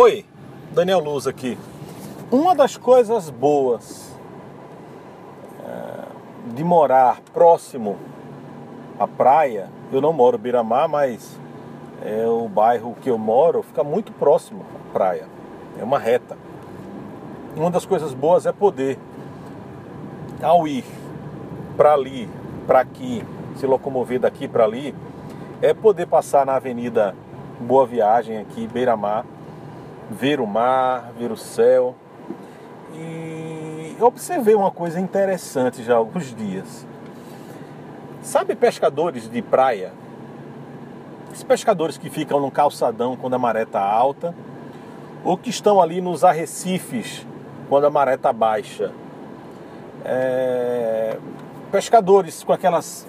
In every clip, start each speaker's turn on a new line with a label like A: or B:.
A: Oi, Daniel Luz aqui. Uma das coisas boas é, de morar próximo à praia, eu não moro em Biramar, mas é o bairro que eu moro fica muito próximo à praia. É uma reta. Uma das coisas boas é poder, ao ir para ali, para aqui, se locomover daqui para ali, é poder passar na Avenida Boa Viagem aqui, Beira-Mar, ver o mar, ver o céu. E eu observei uma coisa interessante já há alguns dias. Sabe pescadores de praia? Esses pescadores que ficam no calçadão quando a maré está alta, ou que estão ali nos arrecifes quando a maré está baixa. É... Pescadores com aquelas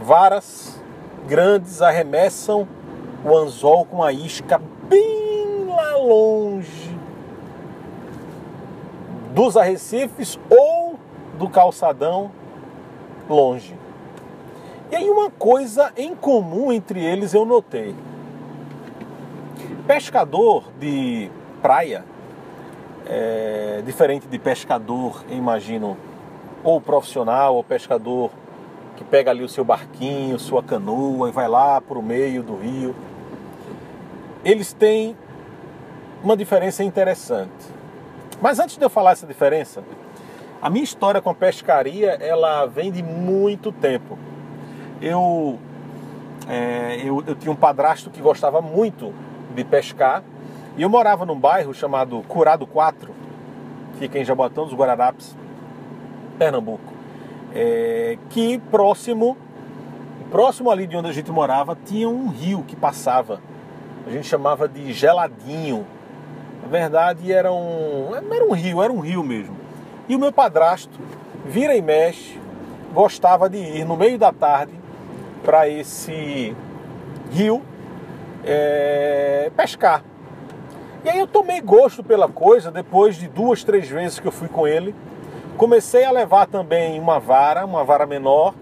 A: varas grandes arremessam o anzol com a isca bem longe dos arrecifes ou do calçadão longe. E aí uma coisa em comum entre eles eu notei. Pescador de praia, é, diferente de pescador, imagino, ou profissional, ou pescador que pega ali o seu barquinho, sua canoa e vai lá para o meio do rio. Eles têm uma diferença interessante. Mas antes de eu falar essa diferença, a minha história com a pescaria ela vem de muito tempo. Eu, é, eu, eu tinha um padrasto que gostava muito de pescar e eu morava num bairro chamado Curado 4, fica em Jaboatão dos Guararapes, Pernambuco, é, que próximo, próximo ali de onde a gente morava tinha um rio que passava. A gente chamava de Geladinho, na verdade era um, era um rio, era um rio mesmo. E o meu padrasto, vira e mexe, gostava de ir no meio da tarde para esse rio é, pescar. E aí eu tomei gosto pela coisa depois de duas, três vezes que eu fui com ele. Comecei a levar também uma vara, uma vara menor.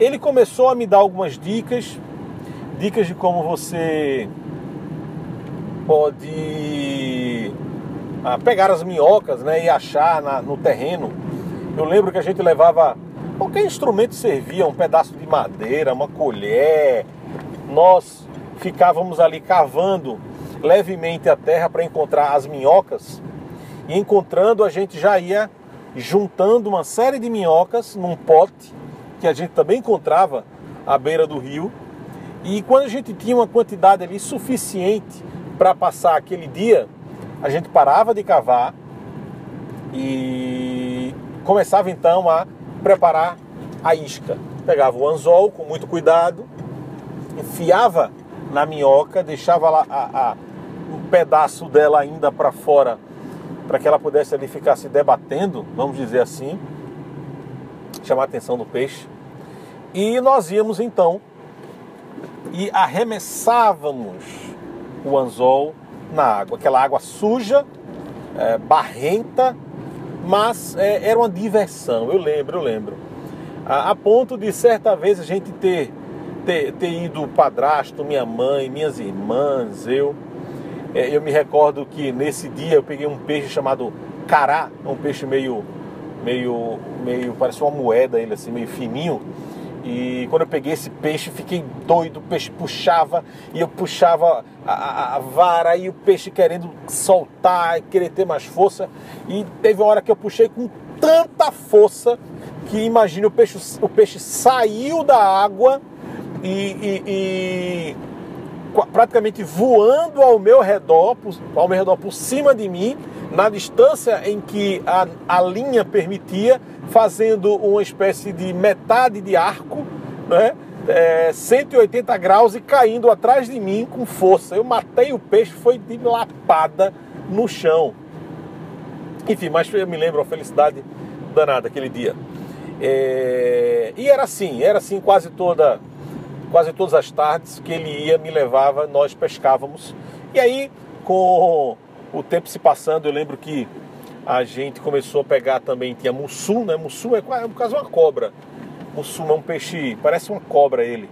A: Ele começou a me dar algumas dicas, dicas de como você pode ah, pegar as minhocas né, e achar na, no terreno. Eu lembro que a gente levava qualquer instrumento servia, um pedaço de madeira, uma colher. Nós ficávamos ali cavando levemente a terra para encontrar as minhocas. E encontrando, a gente já ia juntando uma série de minhocas num pote que a gente também encontrava à beira do rio. E quando a gente tinha uma quantidade ali suficiente para passar aquele dia, a gente parava de cavar e começava então a preparar a isca. Pegava o anzol com muito cuidado, enfiava na minhoca, deixava lá a, a, um pedaço dela ainda para fora, para que ela pudesse ali ficar se debatendo, vamos dizer assim, chamar a atenção do peixe. E nós íamos então e arremessávamos o anzol na água. Aquela água suja, é, barrenta, mas é, era uma diversão. Eu lembro, eu lembro. A, a, ponto de certa vez a gente ter, ter, ter ido o padrasto, minha mãe, minhas irmãs, eu. É, eu me recordo que nesse dia eu peguei um peixe chamado cará, um peixe meio, meio, meio, parece uma moeda ele assim, meio fininho e quando eu peguei esse peixe, fiquei doido. O peixe puxava e eu puxava a, a, a vara e o peixe querendo soltar, querer ter mais força. E teve uma hora que eu puxei com tanta força que imagine o peixe, o peixe saiu da água e, e, e praticamente voando ao meu redor, ao meu redor por cima de mim, na distância em que a, a linha permitia, fazendo uma espécie de metade de arco, né? É, 180 graus e caindo atrás de mim com força. Eu matei o peixe, foi de lapada no chão. Enfim, mas eu me lembro a felicidade danada aquele dia. É, e era assim, era assim quase toda, quase todas as tardes que ele ia, me levava, nós pescávamos. E aí, com o tempo se passando, eu lembro que a gente começou a pegar também, tinha mussum, né? Mussum é, é por causa uma cobra. Mussum é um peixe, parece uma cobra ele.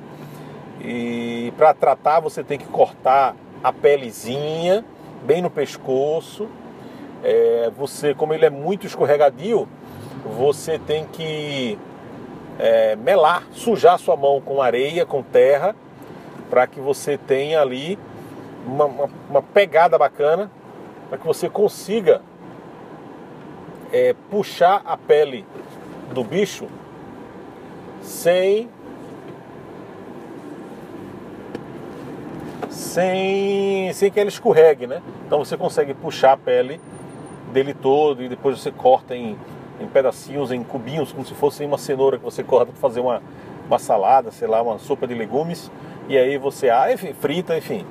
A: E para tratar você tem que cortar a pelezinha bem no pescoço. É, você, como ele é muito escorregadio, você tem que é, melar, sujar sua mão com areia, com terra, para que você tenha ali uma, uma, uma pegada bacana, para que você consiga é, puxar a pele do bicho sem sem, sem que ele escorregue, né? Então você consegue puxar a pele dele todo e depois você corta em, em pedacinhos, em cubinhos, como se fosse uma cenoura que você corta para fazer uma, uma salada, sei lá, uma sopa de legumes. E aí você ah, enfim, frita, enfim,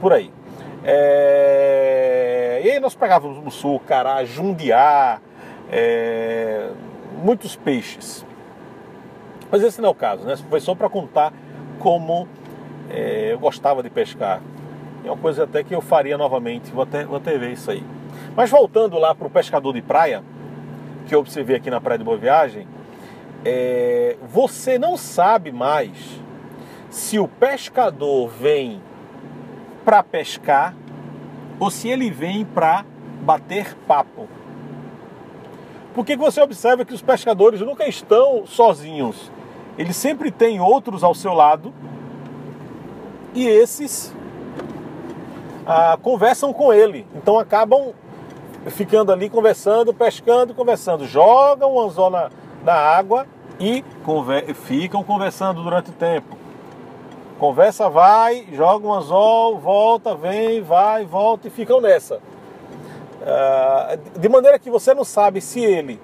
A: por aí. É... E aí nós pegávamos sul, cará, jundiá, é... muitos peixes. Mas esse não é o caso, né? Foi só para contar como é, eu gostava de pescar. É uma coisa até que eu faria novamente, vou até, vou até ver isso aí. Mas voltando lá para o pescador de praia, que eu observei aqui na Praia de Boa Viagem, é, você não sabe mais se o pescador vem para pescar ou se ele vem para bater papo. Porque você observa que os pescadores nunca estão sozinhos. Eles sempre têm outros ao seu lado e esses ah, conversam com ele. Então acabam ficando ali conversando, pescando, conversando. Jogam o anzol na, na água e conver ficam conversando durante o tempo. Conversa vai, joga um anzol, volta, vem, vai, volta e ficam nessa. Ah, de maneira que você não sabe se ele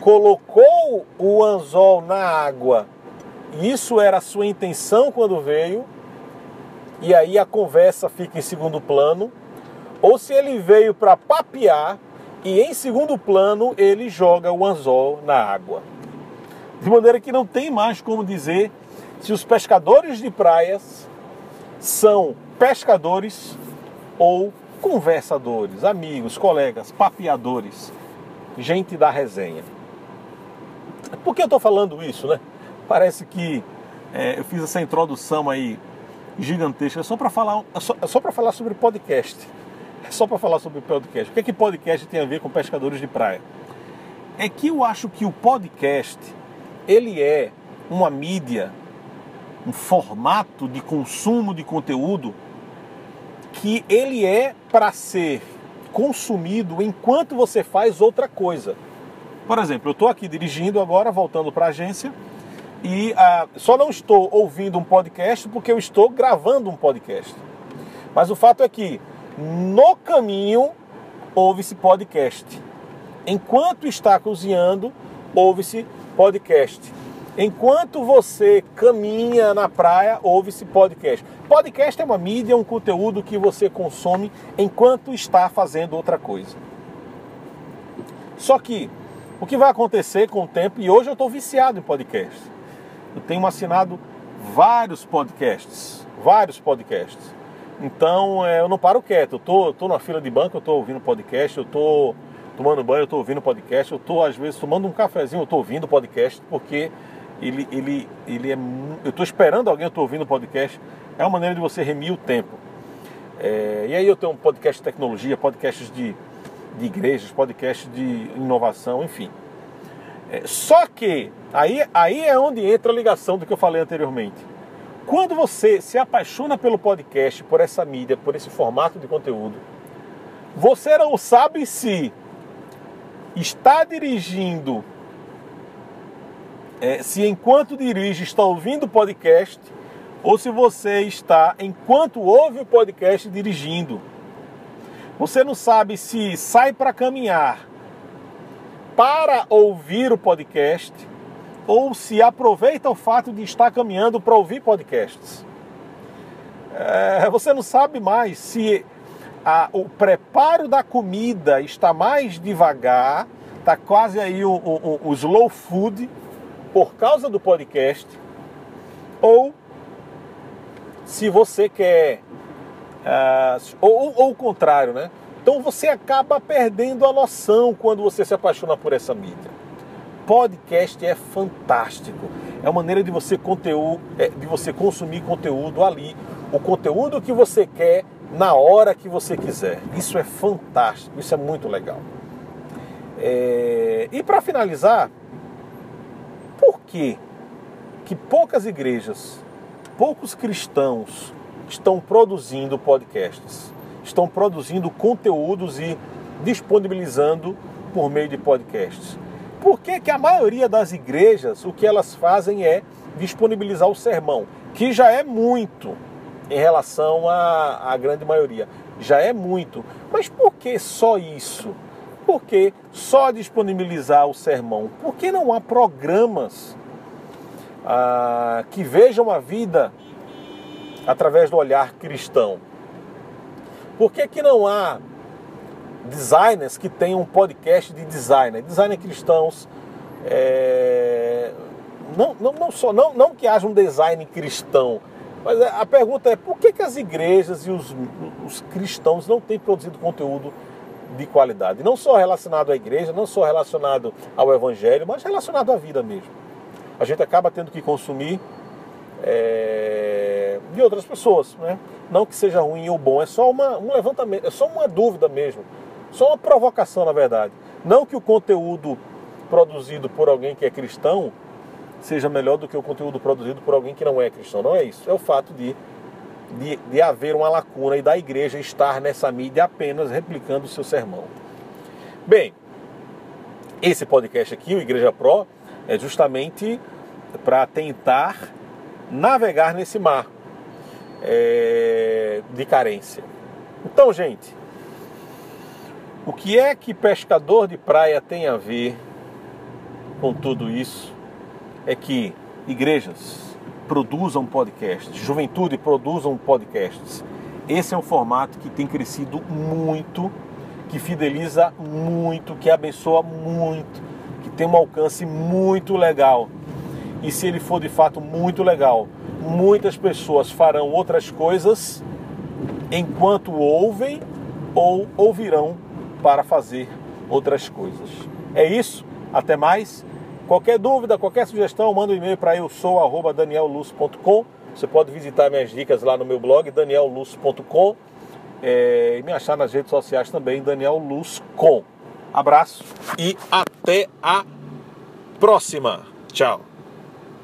A: colocou o anzol na água, e isso era a sua intenção quando veio, e aí a conversa fica em segundo plano, ou se ele veio para papear e em segundo plano ele joga o anzol na água. De maneira que não tem mais como dizer se os pescadores de praias são pescadores ou conversadores, amigos, colegas, papeadores, gente da resenha. Por que eu estou falando isso, né? Parece que é, eu fiz essa introdução aí gigantesca é só para falar, é só, é só para falar sobre podcast. É só para falar sobre podcast. O que é que podcast tem a ver com pescadores de praia? É que eu acho que o podcast ele é uma mídia, um formato de consumo de conteúdo que ele é para ser consumido enquanto você faz outra coisa. Por exemplo, eu estou aqui dirigindo agora, voltando para a agência, e ah, só não estou ouvindo um podcast porque eu estou gravando um podcast. Mas o fato é que no caminho ouve-se podcast. Enquanto está cozinhando, ouve-se podcast. Enquanto você caminha na praia, ouve-se podcast. Podcast é uma mídia, um conteúdo que você consome enquanto está fazendo outra coisa. Só que o que vai acontecer com o tempo, e hoje eu estou viciado em podcast eu tenho assinado vários podcasts, vários podcasts. Então é, eu não paro quieto. Eu tô, tô na fila de banco, eu tô ouvindo podcast, eu tô tomando banho, eu tô ouvindo podcast, eu tô às vezes tomando um cafezinho, eu tô ouvindo podcast, porque ele, ele, ele é. Eu tô esperando alguém, eu tô ouvindo podcast. É uma maneira de você remir o tempo. É, e aí eu tenho um podcast de tecnologia, podcasts de, de igrejas, podcasts de inovação, enfim. É, só que aí, aí é onde entra a ligação do que eu falei anteriormente. Quando você se apaixona pelo podcast, por essa mídia, por esse formato de conteúdo, você não sabe se está dirigindo, é, se enquanto dirige está ouvindo o podcast, ou se você está, enquanto ouve o podcast, dirigindo. Você não sabe se sai para caminhar para ouvir o podcast ou se aproveita o fato de estar caminhando para ouvir podcasts. É, você não sabe mais se a, o preparo da comida está mais devagar, está quase aí o, o, o, slow food por causa do podcast, ou se você quer, uh, ou, ou o contrário, né? Então você acaba perdendo a noção quando você se apaixona por essa mídia. Podcast é fantástico. É uma maneira de você conteúdo, é, de você consumir conteúdo ali. O conteúdo que você quer na hora que você quiser. Isso é fantástico, isso é muito legal. É... E para finalizar, que que poucas igrejas, poucos cristãos estão produzindo podcasts, estão produzindo conteúdos e disponibilizando por meio de podcasts? Por que, que a maioria das igrejas o que elas fazem é disponibilizar o sermão, que já é muito em relação à, à grande maioria. Já é muito. Mas por que só isso? Por que só disponibilizar o sermão? Por que não há programas ah, que vejam a vida através do olhar cristão? Por que, que não há designers que tenham um podcast de designer, designers cristãos? É... Não, não, não, só, não, não que haja um design cristão, mas é, a pergunta é por que, que as igrejas e os, os cristãos não têm produzido conteúdo de qualidade? Não só relacionado à igreja, não só relacionado ao evangelho, mas relacionado à vida mesmo. A gente acaba tendo que consumir é, de outras pessoas, né? Não que seja ruim ou bom, é só uma, um levantamento, é só uma dúvida mesmo, só uma provocação na verdade. Não que o conteúdo produzido por alguém que é cristão seja melhor do que o conteúdo produzido por alguém que não é cristão. Não é isso. É o fato de, de, de haver uma lacuna e da igreja estar nessa mídia apenas replicando o seu sermão. Bem, esse podcast aqui, o Igreja Pro, é justamente para tentar navegar nesse mar é, de carência. Então, gente, o que é que pescador de praia tem a ver com tudo isso? é que igrejas produzam podcasts, juventude produzam podcasts. Esse é um formato que tem crescido muito, que fideliza muito, que abençoa muito, que tem um alcance muito legal. E se ele for de fato muito legal, muitas pessoas farão outras coisas enquanto ouvem ou ouvirão para fazer outras coisas. É isso. Até mais. Qualquer dúvida, qualquer sugestão, manda um e-mail para eu sou danielluz.com. Você pode visitar minhas dicas lá no meu blog, danielluz.com. É, e me achar nas redes sociais também, Daniel Luz com. Abraço e até a próxima. Tchau.